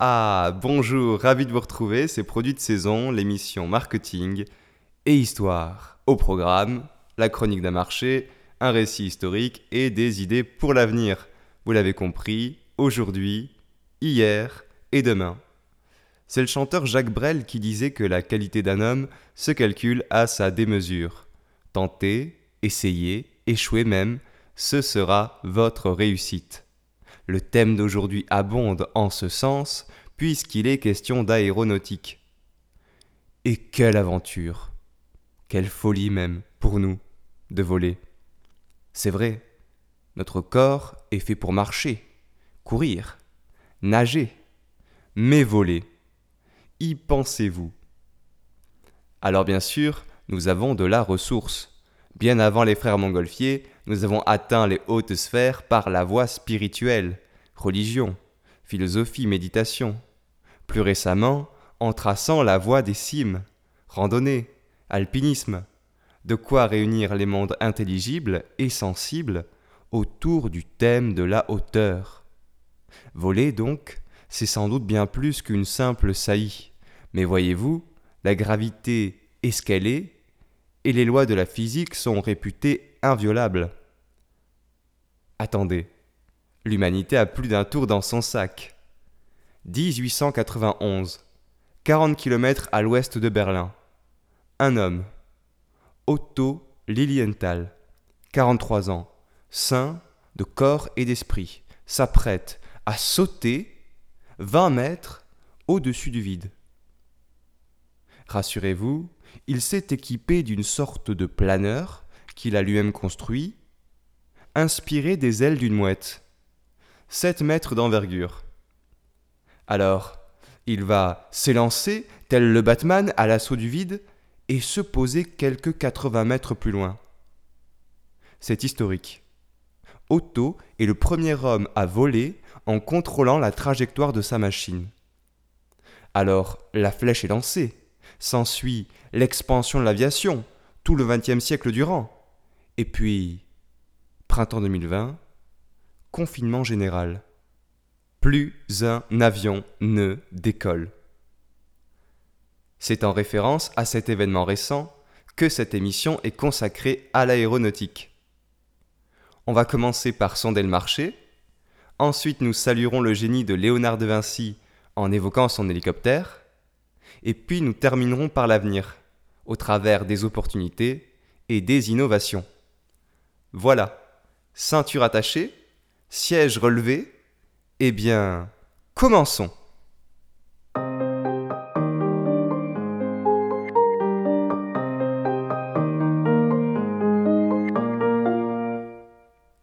Ah, bonjour, ravi de vous retrouver, c'est Produit de saison, l'émission marketing et histoire. Au programme, la chronique d'un marché, un récit historique et des idées pour l'avenir. Vous l'avez compris, aujourd'hui, hier et demain. C'est le chanteur Jacques Brel qui disait que la qualité d'un homme se calcule à sa démesure. Tentez, essayez, échouez même, ce sera votre réussite. Le thème d'aujourd'hui abonde en ce sens, puisqu'il est question d'aéronautique. Et quelle aventure Quelle folie même, pour nous, de voler. C'est vrai, notre corps est fait pour marcher, courir, nager, mais voler. Y pensez-vous? Alors bien sûr, nous avons de la ressource. Bien avant les frères montgolfiers, nous avons atteint les hautes sphères par la voie spirituelle, religion, philosophie, méditation. Plus récemment, en traçant la voie des cimes, randonnée, alpinisme, de quoi réunir les mondes intelligibles et sensibles autour du thème de la hauteur. Voler donc, c'est sans doute bien plus qu'une simple saillie. Mais voyez-vous, la gravité est et les lois de la physique sont réputées inviolables. Attendez, l'humanité a plus d'un tour dans son sac. 1891, 40 km à l'ouest de Berlin. Un homme, Otto Lilienthal, 43 ans, saint de corps et d'esprit, s'apprête à sauter 20 mètres au-dessus du vide. Rassurez-vous, il s'est équipé d'une sorte de planeur qu'il a lui-même construit, inspiré des ailes d'une mouette. 7 mètres d'envergure. Alors, il va s'élancer, tel le Batman, à l'assaut du vide, et se poser quelques 80 mètres plus loin. C'est historique. Otto est le premier homme à voler en contrôlant la trajectoire de sa machine. Alors, la flèche est lancée. S'ensuit l'expansion de l'aviation, tout le XXe siècle durant. Et puis, printemps 2020, confinement général. Plus un avion ne décolle. C'est en référence à cet événement récent que cette émission est consacrée à l'aéronautique. On va commencer par sonder le marché, ensuite nous saluerons le génie de Léonard de Vinci en évoquant son hélicoptère, et puis nous terminerons par l'avenir, au travers des opportunités et des innovations. Voilà, ceinture attachée, siège relevé, eh bien, commençons.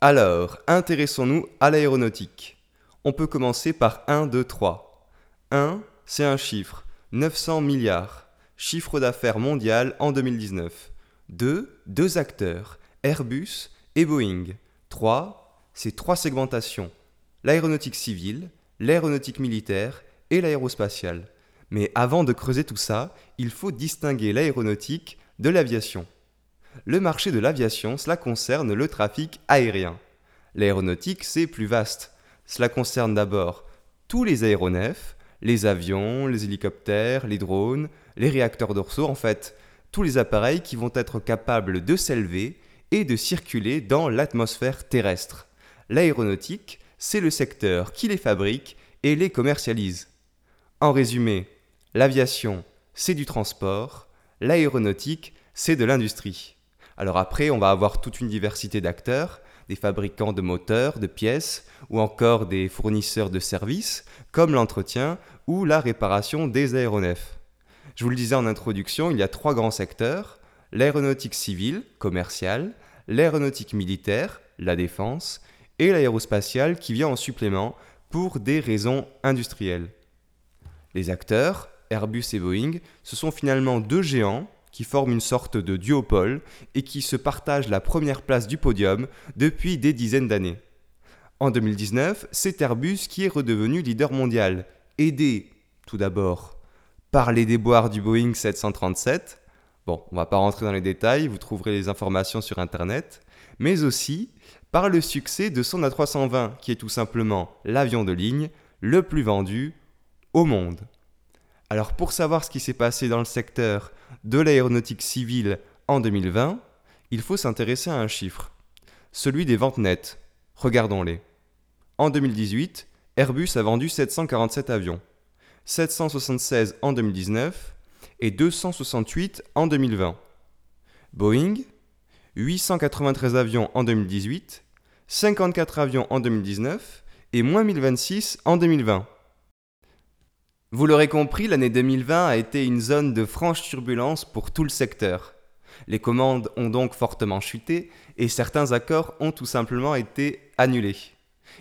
Alors, intéressons-nous à l'aéronautique. On peut commencer par 1, 2, 3. 1, c'est un chiffre, 900 milliards, chiffre d'affaires mondial en 2019. 2, deux acteurs, Airbus et Boeing. 3, c'est trois segmentations, l'aéronautique civile, l'aéronautique militaire et l'aérospatiale. Mais avant de creuser tout ça, il faut distinguer l'aéronautique de l'aviation. Le marché de l'aviation, cela concerne le trafic aérien. L'aéronautique, c'est plus vaste. Cela concerne d'abord tous les aéronefs, les avions, les hélicoptères, les drones, les réacteurs dorsaux, en fait, tous les appareils qui vont être capables de s'élever et de circuler dans l'atmosphère terrestre. L'aéronautique, c'est le secteur qui les fabrique et les commercialise. En résumé, l'aviation, c'est du transport, l'aéronautique, c'est de l'industrie. Alors après, on va avoir toute une diversité d'acteurs, des fabricants de moteurs, de pièces, ou encore des fournisseurs de services, comme l'entretien ou la réparation des aéronefs. Je vous le disais en introduction, il y a trois grands secteurs, l'aéronautique civile, commerciale, l'aéronautique militaire, la défense, et l'aérospatiale qui vient en supplément pour des raisons industrielles. Les acteurs, Airbus et Boeing, ce sont finalement deux géants qui forment une sorte de duopole et qui se partagent la première place du podium depuis des dizaines d'années. En 2019, c'est Airbus qui est redevenu leader mondial, aidé, tout d'abord, par les déboires du Boeing 737. Bon, on va pas rentrer dans les détails, vous trouverez les informations sur Internet, mais aussi par le succès de son A320, qui est tout simplement l'avion de ligne le plus vendu au monde. Alors pour savoir ce qui s'est passé dans le secteur de l'aéronautique civile en 2020, il faut s'intéresser à un chiffre, celui des ventes nettes. Regardons-les. En 2018, Airbus a vendu 747 avions, 776 en 2019 et 268 en 2020. Boeing, 893 avions en 2018, 54 avions en 2019 et moins 1026 en 2020. Vous l'aurez compris, l'année 2020 a été une zone de franche turbulence pour tout le secteur. Les commandes ont donc fortement chuté et certains accords ont tout simplement été annulés.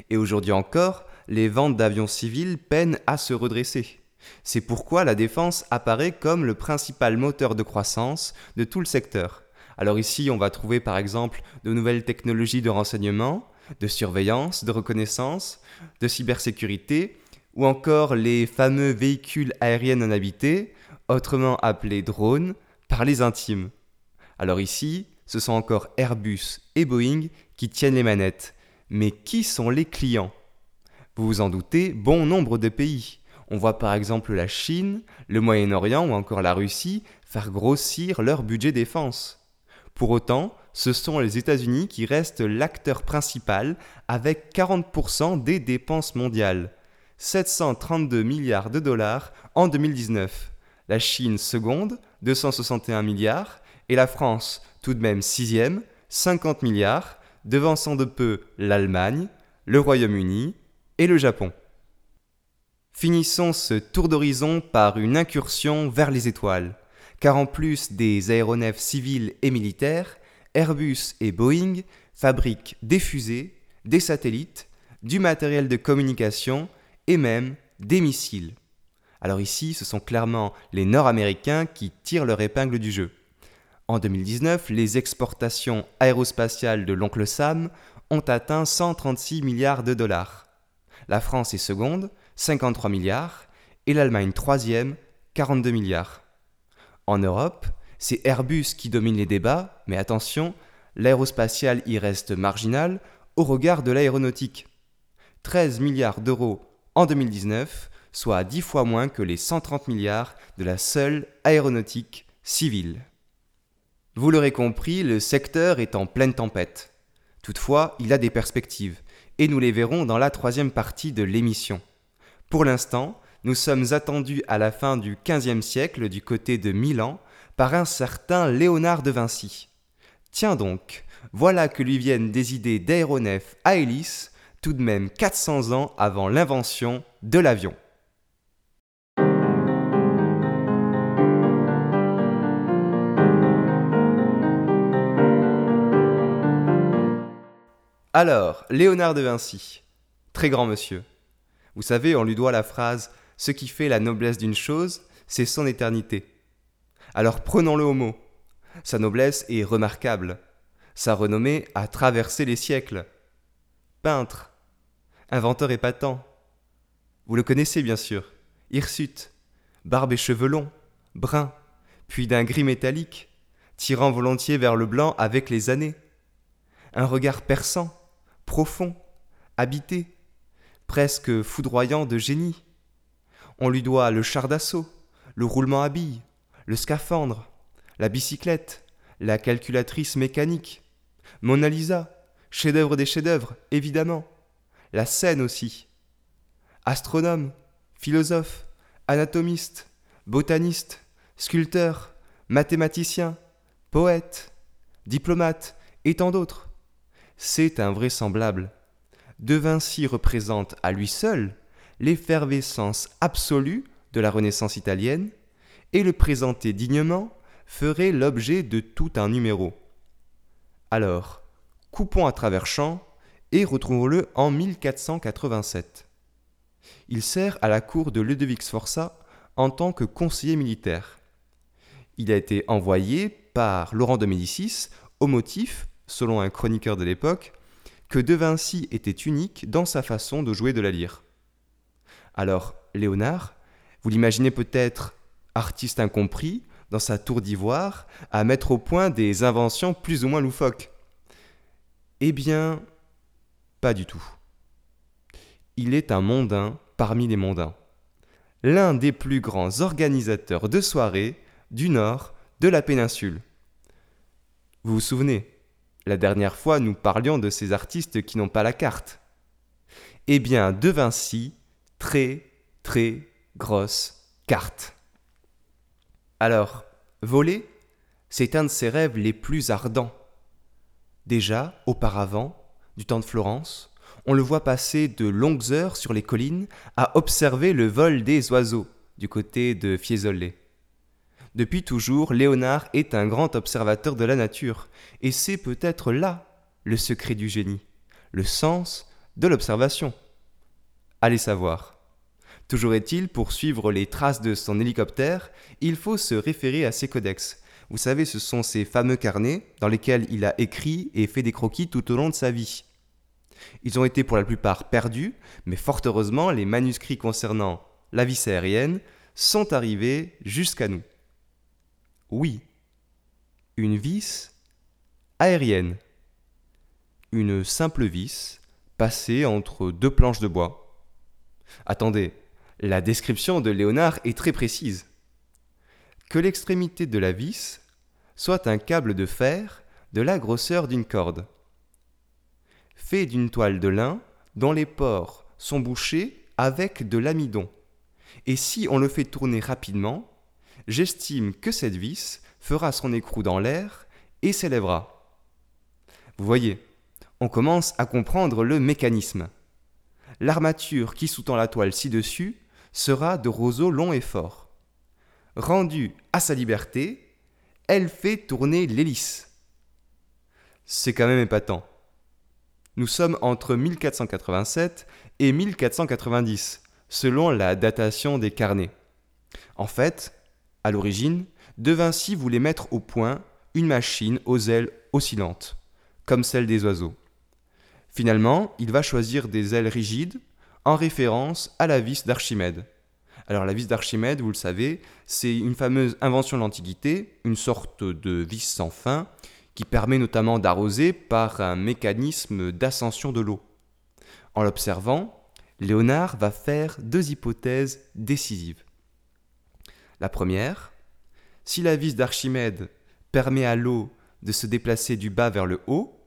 Et aujourd'hui encore, les ventes d'avions civils peinent à se redresser. C'est pourquoi la défense apparaît comme le principal moteur de croissance de tout le secteur. Alors ici, on va trouver par exemple de nouvelles technologies de renseignement, de surveillance, de reconnaissance, de cybersécurité, ou encore les fameux véhicules aériens non habités, autrement appelés drones, par les intimes. Alors ici, ce sont encore Airbus et Boeing qui tiennent les manettes. Mais qui sont les clients? Vous vous en doutez, bon nombre de pays. On voit par exemple la Chine, le Moyen-Orient ou encore la Russie faire grossir leur budget défense. Pour autant, ce sont les États-Unis qui restent l'acteur principal avec 40% des dépenses mondiales. 732 milliards de dollars en 2019. La Chine seconde, 261 milliards, et la France tout de même sixième, 50 milliards, devançant de peu l'Allemagne, le Royaume-Uni et le Japon. Finissons ce tour d'horizon par une incursion vers les étoiles, car en plus des aéronefs civils et militaires, Airbus et Boeing fabriquent des fusées, des satellites, du matériel de communication et même des missiles. Alors ici, ce sont clairement les Nord-Américains qui tirent leur épingle du jeu. En 2019, les exportations aérospatiales de l'oncle Sam ont atteint 136 milliards de dollars. La France est seconde, 53 milliards, et l'Allemagne troisième, 42 milliards. En Europe, c'est Airbus qui domine les débats, mais attention, l'aérospatial y reste marginal au regard de l'aéronautique. 13 milliards d'euros en 2019, soit 10 fois moins que les 130 milliards de la seule aéronautique civile. Vous l'aurez compris, le secteur est en pleine tempête. Toutefois, il a des perspectives, et nous les verrons dans la troisième partie de l'émission. Pour l'instant, nous sommes attendus à la fin du XVe siècle du côté de Milan par un certain Léonard de Vinci. Tiens donc, voilà que lui viennent des idées d'aéronefs à hélice, tout de même 400 ans avant l'invention de l'avion. Alors, Léonard de Vinci, très grand monsieur. Vous savez, on lui doit la phrase Ce qui fait la noblesse d'une chose, c'est son éternité. Alors prenons-le au mot. Sa noblesse est remarquable. Sa renommée a traversé les siècles. Peintre, inventeur épatant. Vous le connaissez bien sûr. Hirsute, barbe et cheveux longs, brun, puis d'un gris métallique, tirant volontiers vers le blanc avec les années. Un regard perçant, profond, habité, presque foudroyant de génie. On lui doit le char d'assaut, le roulement à billes, le scaphandre, la bicyclette, la calculatrice mécanique, Mona Lisa, chef-d'œuvre des chefs-d'œuvre, évidemment, la scène aussi. Astronome, philosophe, anatomiste, botaniste, sculpteur, mathématicien, poète, diplomate et tant d'autres. C'est invraisemblable. De Vinci représente à lui seul l'effervescence absolue de la Renaissance italienne, et le présenter dignement ferait l'objet de tout un numéro. Alors, coupons à travers champs et retrouvons-le en 1487. Il sert à la cour de Ludovic Sforza en tant que conseiller militaire. Il a été envoyé par Laurent de Médicis au motif selon un chroniqueur de l'époque, que De Vinci était unique dans sa façon de jouer de la lyre. Alors, Léonard, vous l'imaginez peut-être artiste incompris, dans sa tour d'ivoire, à mettre au point des inventions plus ou moins loufoques. Eh bien, pas du tout. Il est un mondain parmi les mondains. l'un des plus grands organisateurs de soirées du nord de la péninsule. Vous vous souvenez, la dernière fois nous parlions de ces artistes qui n'ont pas la carte. Eh bien, De Vinci, très, très grosse carte. Alors, voler, c'est un de ses rêves les plus ardents. Déjà, auparavant, du temps de Florence, on le voit passer de longues heures sur les collines à observer le vol des oiseaux du côté de Fiesole. Depuis toujours, Léonard est un grand observateur de la nature, et c'est peut-être là le secret du génie, le sens de l'observation. Allez savoir. Toujours est-il, pour suivre les traces de son hélicoptère, il faut se référer à ses codex. Vous savez, ce sont ces fameux carnets dans lesquels il a écrit et fait des croquis tout au long de sa vie. Ils ont été pour la plupart perdus, mais fort heureusement, les manuscrits concernant la vis aérienne sont arrivés jusqu'à nous. Oui, une vis aérienne. Une simple vis passée entre deux planches de bois. Attendez, la description de Léonard est très précise. Que l'extrémité de la vis soit un câble de fer de la grosseur d'une corde fait d'une toile de lin dont les pores sont bouchés avec de l'amidon. Et si on le fait tourner rapidement, j'estime que cette vis fera son écrou dans l'air et s'élèvera. Vous voyez, on commence à comprendre le mécanisme. L'armature qui sous-tend la toile ci-dessus sera de roseau long et fort. Rendue à sa liberté, elle fait tourner l'hélice. C'est quand même épatant. Nous sommes entre 1487 et 1490, selon la datation des carnets. En fait, à l'origine, De Vinci voulait mettre au point une machine aux ailes oscillantes, comme celle des oiseaux. Finalement, il va choisir des ailes rigides en référence à la vis d'Archimède. Alors la vis d'Archimède, vous le savez, c'est une fameuse invention de l'Antiquité, une sorte de vis sans fin qui permet notamment d'arroser par un mécanisme d'ascension de l'eau. En l'observant, Léonard va faire deux hypothèses décisives. La première, si la vis d'Archimède permet à l'eau de se déplacer du bas vers le haut,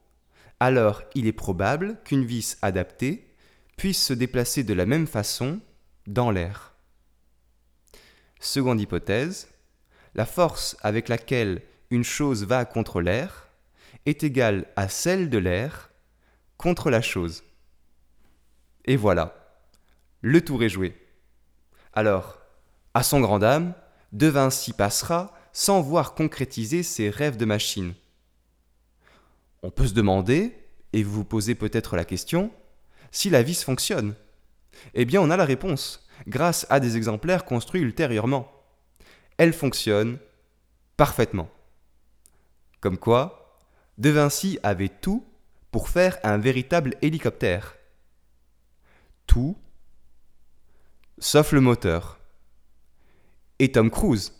alors il est probable qu'une vis adaptée puisse se déplacer de la même façon dans l'air. Seconde hypothèse, la force avec laquelle une chose va contre l'air est égale à celle de l'air contre la chose. Et voilà, le tour est joué. Alors, à son grand âme, De Vinci passera sans voir concrétiser ses rêves de machine. On peut se demander, et vous vous posez peut-être la question, si la vis fonctionne. Eh bien, on a la réponse, grâce à des exemplaires construits ultérieurement. Elle fonctionne parfaitement. Comme quoi, De Vinci avait tout pour faire un véritable hélicoptère. Tout, sauf le moteur. Et Tom Cruise.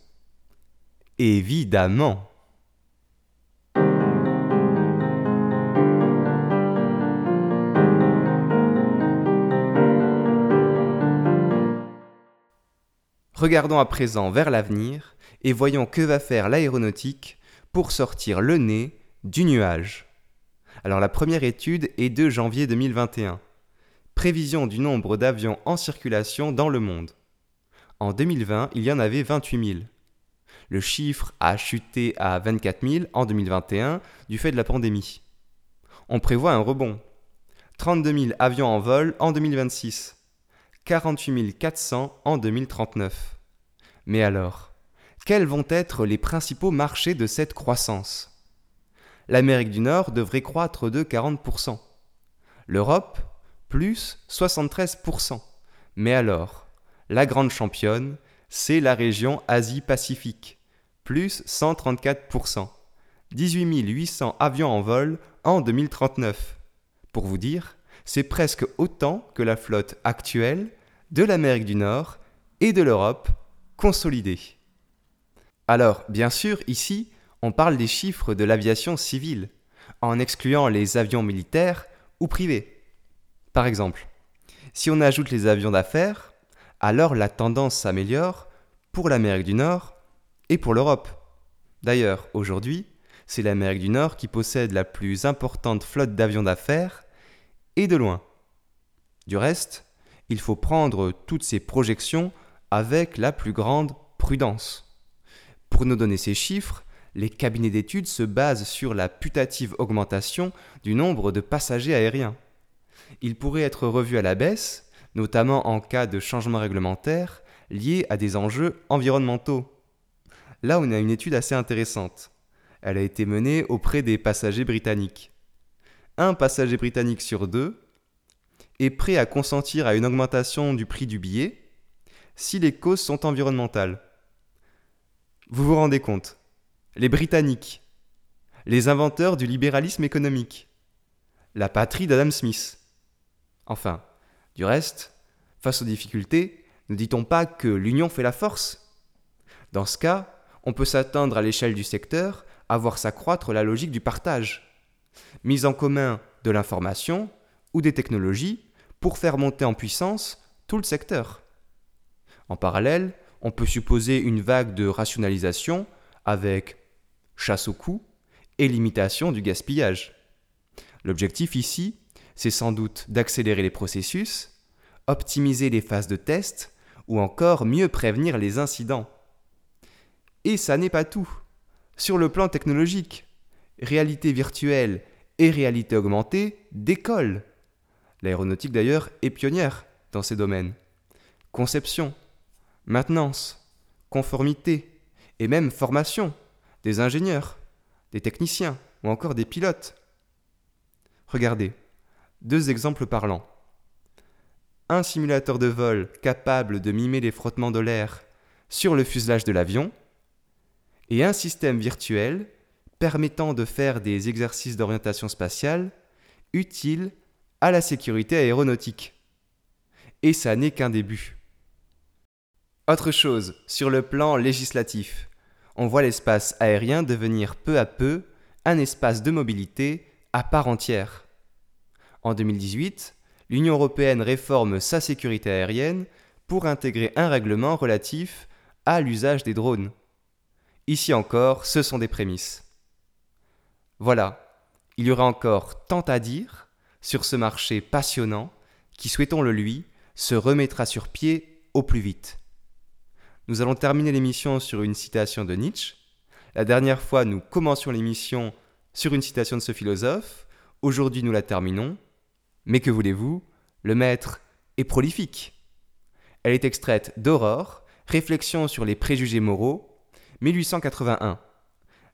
Évidemment. Regardons à présent vers l'avenir et voyons que va faire l'aéronautique pour sortir le nez du nuage. Alors la première étude est de janvier 2021. Prévision du nombre d'avions en circulation dans le monde. En 2020, il y en avait 28 000. Le chiffre a chuté à 24 000 en 2021 du fait de la pandémie. On prévoit un rebond. 32 000 avions en vol en 2026. 48 400 en 2039. Mais alors, quels vont être les principaux marchés de cette croissance? L'Amérique du Nord devrait croître de 40%. L'Europe, plus 73%. Mais alors, la grande championne, c'est la région Asie-Pacifique, plus 134%. 18 800 avions en vol en 2039. Pour vous dire, c'est presque autant que la flotte actuelle de l'Amérique du Nord et de l'Europe consolidée. Alors, bien sûr, ici, on parle des chiffres de l'aviation civile, en excluant les avions militaires ou privés. Par exemple, si on ajoute les avions d'affaires, alors la tendance s'améliore pour l'Amérique du Nord et pour l'Europe. D'ailleurs, aujourd'hui, c'est l'Amérique du Nord qui possède la plus importante flotte d'avions d'affaires, et de loin. Du reste, il faut prendre toutes ces projections avec la plus grande prudence. Pour nous donner ces chiffres, les cabinets d'études se basent sur la putative augmentation du nombre de passagers aériens. Il pourrait être revu à la baisse, notamment en cas de changement réglementaire lié à des enjeux environnementaux. Là, on a une étude assez intéressante. Elle a été menée auprès des passagers britanniques. Un passager britannique sur deux est prêt à consentir à une augmentation du prix du billet si les causes sont environnementales. Vous vous rendez compte? Les Britanniques, les inventeurs du libéralisme économique, la patrie d'Adam Smith. Enfin, du reste, face aux difficultés, ne dit-on pas que l'union fait la force? Dans ce cas, on peut s'attendre à l'échelle du secteur à voir s'accroître la logique du partage. Mise en commun de l'information ou des technologies pour faire monter en puissance tout le secteur. En parallèle, on peut supposer une vague de rationalisation avec chasse au coût et limitation du gaspillage. L'objectif ici, c'est sans doute d'accélérer les processus, optimiser les phases de test ou encore mieux prévenir les incidents. Et ça n'est pas tout. Sur le plan technologique, réalité virtuelle et réalité augmentée décollent. L'aéronautique d'ailleurs est pionnière dans ces domaines. Conception, maintenance, conformité et même formation des ingénieurs, des techniciens ou encore des pilotes. Regardez, deux exemples parlants. Un simulateur de vol capable de mimer les frottements de l'air sur le fuselage de l'avion et un système virtuel permettant de faire des exercices d'orientation spatiale utiles à la sécurité aéronautique. Et ça n'est qu'un début. Autre chose, sur le plan législatif, on voit l'espace aérien devenir peu à peu un espace de mobilité à part entière. En 2018, l'Union européenne réforme sa sécurité aérienne pour intégrer un règlement relatif à l'usage des drones. Ici encore, ce sont des prémices. Voilà, il y aura encore tant à dire, sur ce marché passionnant qui, souhaitons-le lui, se remettra sur pied au plus vite. Nous allons terminer l'émission sur une citation de Nietzsche. La dernière fois, nous commencions l'émission sur une citation de ce philosophe. Aujourd'hui, nous la terminons. Mais que voulez-vous? Le maître est prolifique. Elle est extraite d'Aurore, Réflexion sur les préjugés moraux, 1881.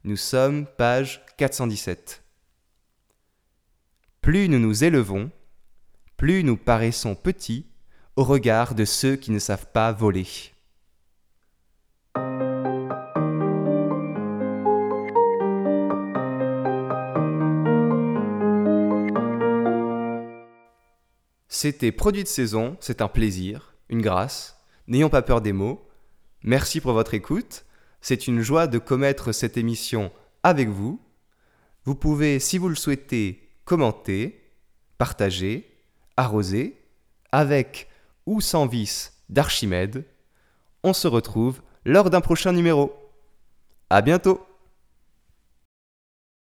Nous sommes page 417. Plus nous nous élevons, plus nous paraissons petits au regard de ceux qui ne savent pas voler. C'était Produit de saison, c'est un plaisir, une grâce. N'ayons pas peur des mots. Merci pour votre écoute. C'est une joie de commettre cette émission avec vous. Vous pouvez, si vous le souhaitez, commenter, partager, arroser, avec ou sans vice d'Archimède. On se retrouve lors d'un prochain numéro. À bientôt!